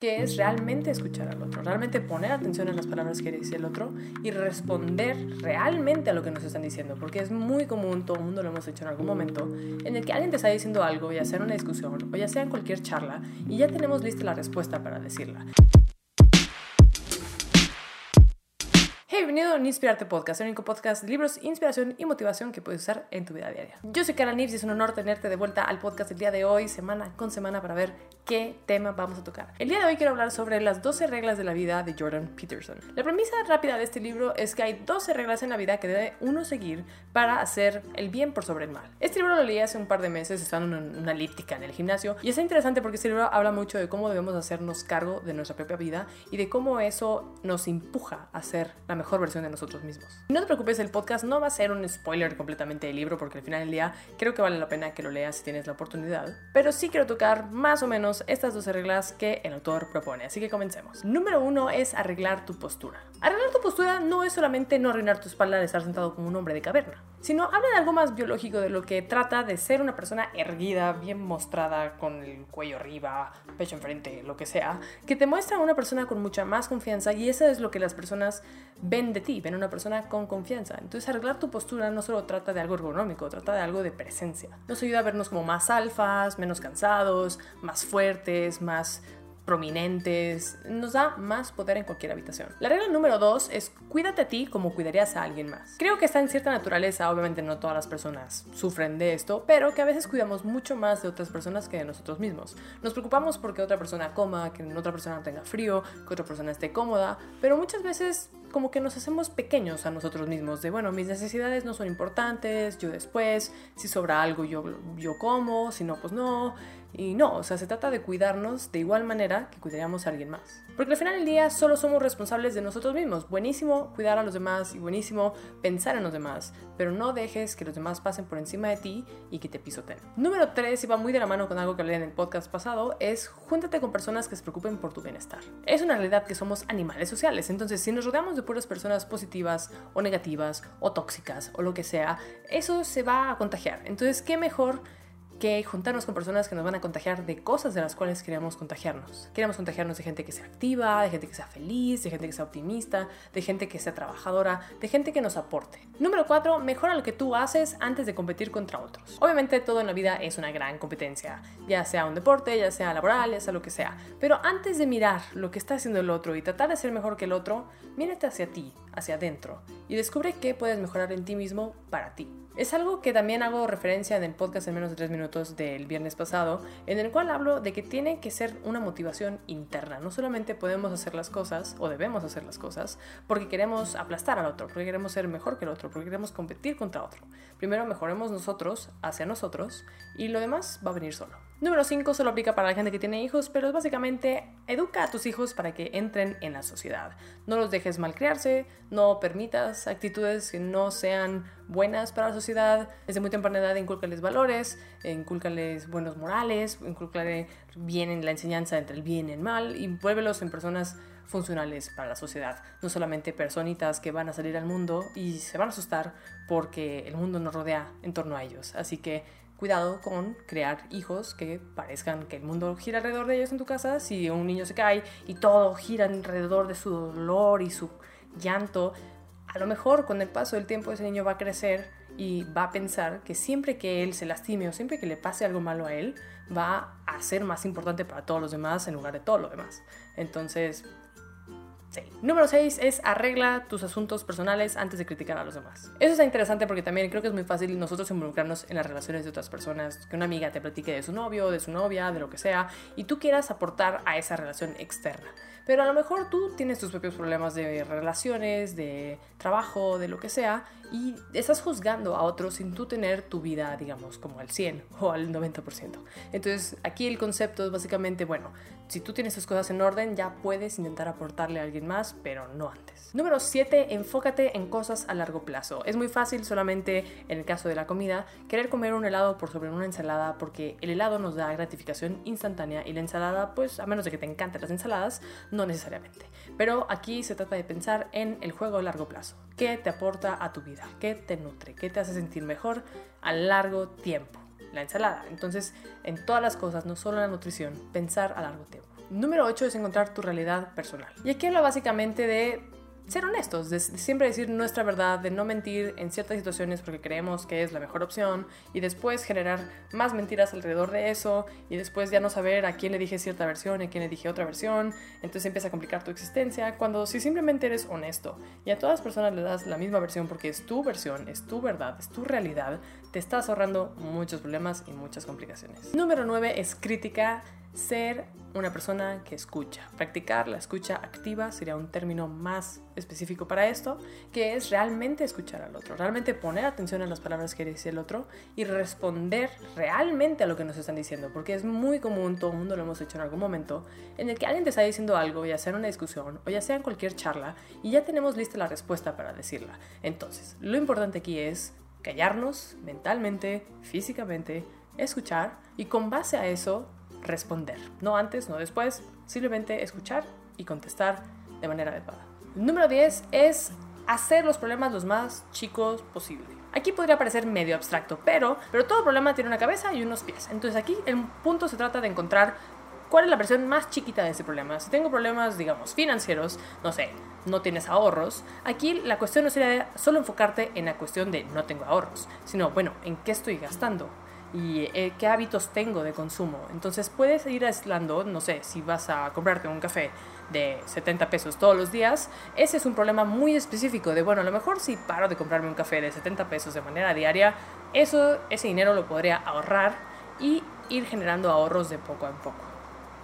Que es realmente escuchar al otro, realmente poner atención en las palabras que dice el otro y responder realmente a lo que nos están diciendo, porque es muy común, todo el mundo lo hemos hecho en algún momento, en el que alguien te está diciendo algo, ya sea en una discusión o ya sea en cualquier charla, y ya tenemos lista la respuesta para decirla. Hey, bienvenido a Inspirarte Podcast, el único podcast de libros, inspiración y motivación que puedes usar en tu vida diaria. Yo soy Kara Nips y es un honor tenerte de vuelta al podcast el día de hoy, semana con semana, para ver qué tema vamos a tocar. El día de hoy quiero hablar sobre las 12 reglas de la vida de Jordan Peterson. La premisa rápida de este libro es que hay 12 reglas en la vida que debe uno seguir para hacer el bien por sobre el mal. Este libro lo leí hace un par de meses, estando en una elíptica en el gimnasio, y es interesante porque este libro habla mucho de cómo debemos hacernos cargo de nuestra propia vida y de cómo eso nos empuja a ser la mejor versión de nosotros mismos. No te preocupes, el podcast no va a ser un spoiler completamente del libro porque al final del día creo que vale la pena que lo leas si tienes la oportunidad, pero sí quiero tocar más o menos estas 12 reglas que el autor propone. Así que comencemos. Número uno es arreglar tu postura. Arreglar tu postura no es solamente no arruinar tu espalda de estar sentado como un hombre de caverna, sino habla de algo más biológico de lo que trata de ser una persona erguida, bien mostrada, con el cuello arriba, pecho enfrente, lo que sea, que te muestra a una persona con mucha más confianza y eso es lo que las personas ven de ti, ven a una persona con confianza. Entonces arreglar tu postura no solo trata de algo ergonómico, trata de algo de presencia. Nos ayuda a vernos como más alfas, menos cansados, más fuertes, más prominentes, nos da más poder en cualquier habitación. La regla número dos es cuídate a ti como cuidarías a alguien más. Creo que está en cierta naturaleza, obviamente no todas las personas sufren de esto, pero que a veces cuidamos mucho más de otras personas que de nosotros mismos. Nos preocupamos porque otra persona coma, que otra persona tenga frío, que otra persona esté cómoda, pero muchas veces como que nos hacemos pequeños a nosotros mismos, de bueno, mis necesidades no son importantes, yo después, si sobra algo yo, yo como, si no, pues no. Y no, o sea, se trata de cuidarnos de igual manera que cuidaríamos a alguien más. Porque al final del día solo somos responsables de nosotros mismos. Buenísimo cuidar a los demás y buenísimo pensar en los demás, pero no dejes que los demás pasen por encima de ti y que te pisoten. Número 3, y va muy de la mano con algo que hablé en el podcast pasado, es júntate con personas que se preocupen por tu bienestar. Es una realidad que somos animales sociales, entonces si nos rodeamos de puras personas positivas o negativas o tóxicas o lo que sea, eso se va a contagiar. Entonces, ¿qué mejor que juntarnos con personas que nos van a contagiar de cosas de las cuales queremos contagiarnos. Queremos contagiarnos de gente que sea activa, de gente que sea feliz, de gente que sea optimista, de gente que sea trabajadora, de gente que nos aporte. Número 4. Mejora lo que tú haces antes de competir contra otros. Obviamente todo en la vida es una gran competencia, ya sea un deporte, ya sea laboral, ya sea lo que sea. Pero antes de mirar lo que está haciendo el otro y tratar de ser mejor que el otro, mírate hacia ti, hacia adentro, y descubre qué puedes mejorar en ti mismo para ti. Es algo que también hago referencia en el podcast en menos de tres minutos del viernes pasado, en el cual hablo de que tiene que ser una motivación interna. No solamente podemos hacer las cosas o debemos hacer las cosas porque queremos aplastar al otro, porque queremos ser mejor que el otro, porque queremos competir contra otro. Primero mejoremos nosotros hacia nosotros y lo demás va a venir solo. Número 5 solo aplica para la gente que tiene hijos, pero es básicamente educa a tus hijos para que entren en la sociedad. No los dejes malcriarse, no permitas actitudes que no sean buenas para la sociedad. Desde muy temprana edad inculcales valores, inculcales buenos morales, inculcale bien en la enseñanza entre el bien y el mal y vuélvelos en personas funcionales para la sociedad, no solamente personitas que van a salir al mundo y se van a asustar porque el mundo nos rodea en torno a ellos. Así que cuidado con crear hijos que parezcan que el mundo gira alrededor de ellos en tu casa. Si un niño se cae y todo gira alrededor de su dolor y su llanto, a lo mejor con el paso del tiempo ese niño va a crecer y va a pensar que siempre que él se lastime o siempre que le pase algo malo a él, va a ser más importante para todos los demás en lugar de todo lo demás. Entonces, Número 6 es arregla tus asuntos personales antes de criticar a los demás. Eso está interesante porque también creo que es muy fácil nosotros involucrarnos en las relaciones de otras personas, que una amiga te platique de su novio, de su novia, de lo que sea, y tú quieras aportar a esa relación externa. Pero a lo mejor tú tienes tus propios problemas de relaciones, de trabajo, de lo que sea, y estás juzgando a otros sin tú tener tu vida, digamos, como al 100 o al 90%. Entonces, aquí el concepto es básicamente, bueno, si tú tienes tus cosas en orden, ya puedes intentar aportarle a alguien más, pero no antes. Número 7, enfócate en cosas a largo plazo. Es muy fácil solamente en el caso de la comida querer comer un helado por sobre una ensalada porque el helado nos da gratificación instantánea y la ensalada, pues a menos de que te encanten las ensaladas, no necesariamente. Pero aquí se trata de pensar en el juego a largo plazo. ¿Qué te aporta a tu vida? ¿Qué te nutre? ¿Qué te hace sentir mejor a largo tiempo? la ensalada. Entonces, en todas las cosas, no solo en la nutrición, pensar a largo tiempo. Número 8 es encontrar tu realidad personal. Y aquí habla básicamente de ser honestos, de, siempre decir nuestra verdad, de no mentir en ciertas situaciones porque creemos que es la mejor opción y después generar más mentiras alrededor de eso y después ya no saber a quién le dije cierta versión y a quién le dije otra versión, entonces empieza a complicar tu existencia cuando si simplemente eres honesto y a todas las personas le das la misma versión porque es tu versión, es tu verdad, es tu realidad, te estás ahorrando muchos problemas y muchas complicaciones. Número 9 es crítica ser una persona que escucha. Practicar la escucha activa sería un término más específico para esto, que es realmente escuchar al otro, realmente poner atención a las palabras que dice el otro y responder realmente a lo que nos están diciendo, porque es muy común, todo el mundo lo hemos hecho en algún momento, en el que alguien te está diciendo algo, ya sea en una discusión o ya sea en cualquier charla, y ya tenemos lista la respuesta para decirla. Entonces, lo importante aquí es callarnos mentalmente, físicamente, escuchar y con base a eso responder. No antes, no después, simplemente escuchar y contestar de manera adecuada. Número 10 es hacer los problemas los más chicos posible. Aquí podría parecer medio abstracto, pero, pero todo problema tiene una cabeza y unos pies. Entonces aquí el punto se trata de encontrar cuál es la versión más chiquita de ese problema. Si tengo problemas, digamos, financieros, no sé, no tienes ahorros, aquí la cuestión no sería solo enfocarte en la cuestión de no tengo ahorros, sino, bueno, ¿en qué estoy gastando? Y eh, qué hábitos tengo de consumo. Entonces puedes ir aislando, no sé, si vas a comprarte un café de 70 pesos todos los días, ese es un problema muy específico de, bueno, a lo mejor si paro de comprarme un café de 70 pesos de manera diaria, eso, ese dinero lo podría ahorrar y ir generando ahorros de poco en poco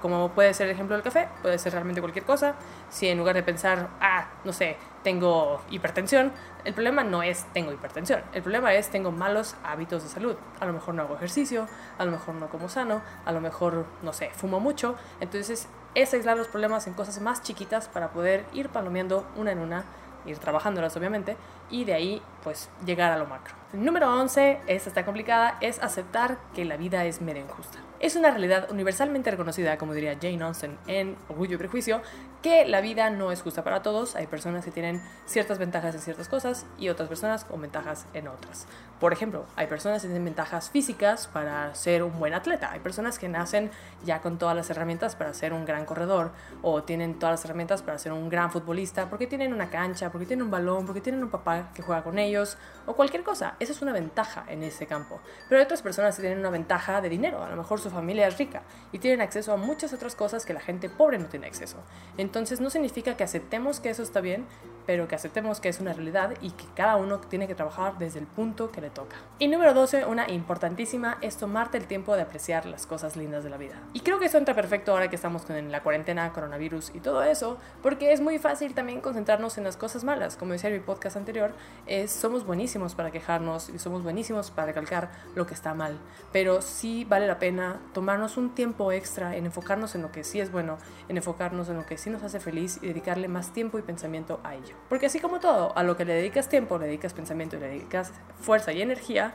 como puede ser el ejemplo del café, puede ser realmente cualquier cosa. Si en lugar de pensar, ah, no sé, tengo hipertensión, el problema no es tengo hipertensión, el problema es tengo malos hábitos de salud. A lo mejor no hago ejercicio, a lo mejor no como sano, a lo mejor, no sé, fumo mucho. Entonces es aislar los problemas en cosas más chiquitas para poder ir palomeando una en una, ir trabajándolas obviamente, y de ahí pues llegar a lo macro. Número 11, esta está complicada, es aceptar que la vida es medio injusta. Es una realidad universalmente reconocida, como diría Jane Austen en Orgullo y Prejuicio, que la vida no es justa para todos. Hay personas que tienen ciertas ventajas en ciertas cosas y otras personas con ventajas en otras. Por ejemplo, hay personas que tienen ventajas físicas para ser un buen atleta. Hay personas que nacen ya con todas las herramientas para ser un gran corredor o tienen todas las herramientas para ser un gran futbolista porque tienen una cancha, porque tienen un balón, porque tienen un papá que juega con ellos o cualquier cosa. Esa es una ventaja en ese campo. Pero hay otras personas que tienen una ventaja de dinero. A lo mejor su familia es rica y tienen acceso a muchas otras cosas que la gente pobre no tiene acceso. Entonces no significa que aceptemos que eso está bien, pero que aceptemos que es una realidad y que cada uno tiene que trabajar desde el punto que le toca. Y número 12, una importantísima, es tomarte el tiempo de apreciar las cosas lindas de la vida. Y creo que eso entra perfecto ahora que estamos con la cuarentena, coronavirus y todo eso, porque es muy fácil también concentrarnos en las cosas malas. Como decía en mi podcast anterior, es, somos buenísimos para quejarnos y somos buenísimos para recalcar lo que está mal, pero sí vale la pena tomarnos un tiempo extra en enfocarnos en lo que sí es bueno, en enfocarnos en lo que sí nos hace feliz y dedicarle más tiempo y pensamiento a ello. Porque así como todo, a lo que le dedicas tiempo, le dedicas pensamiento le dedicas fuerza y energía,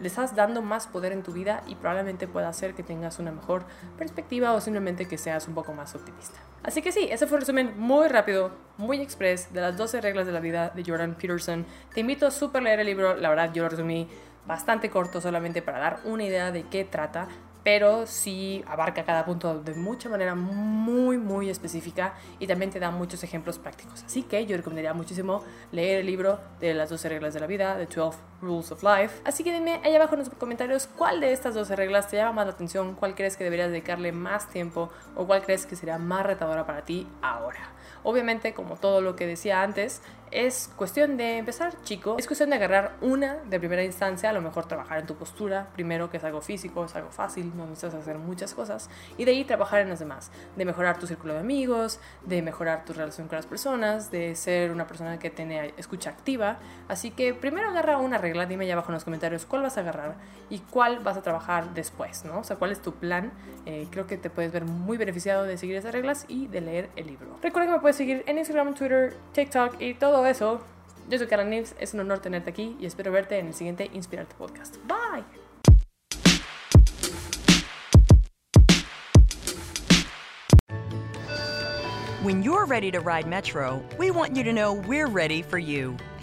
le estás dando más poder en tu vida y probablemente pueda hacer que tengas una mejor perspectiva o simplemente que seas un poco más optimista. Así que sí, ese fue un resumen muy rápido, muy express de las 12 reglas de la vida de Jordan Peterson. Te invito a super leer el libro, la verdad yo lo resumí bastante corto solamente para dar una idea de qué trata pero sí abarca cada punto de mucha manera muy, muy específica y también te da muchos ejemplos prácticos. Así que yo recomendaría muchísimo leer el libro de las 12 reglas de la vida, The 12 Rules of Life. Así que dime ahí abajo en los comentarios cuál de estas 12 reglas te llama más la atención, cuál crees que deberías dedicarle más tiempo o cuál crees que sería más retadora para ti ahora. Obviamente, como todo lo que decía antes, es cuestión de empezar, chico. Es cuestión de agarrar una de primera instancia, a lo mejor trabajar en tu postura, primero que es algo físico, es algo fácil, no necesitas hacer muchas cosas, y de ahí trabajar en las demás, de mejorar tu círculo de amigos, de mejorar tu relación con las personas, de ser una persona que tiene escucha activa. Así que primero agarra una dime ya abajo en los comentarios cuál vas a agarrar y cuál vas a trabajar después, ¿no? O sea, cuál es tu plan. Eh, creo que te puedes ver muy beneficiado de seguir esas reglas y de leer el libro. Recuerda que me puedes seguir en Instagram, Twitter, TikTok y todo eso. Yo soy Karen Nives, es un honor tenerte aquí y espero verte en el siguiente Inspirarte Podcast. Bye. When you're ready to ride Metro, we want you to know we're ready for you.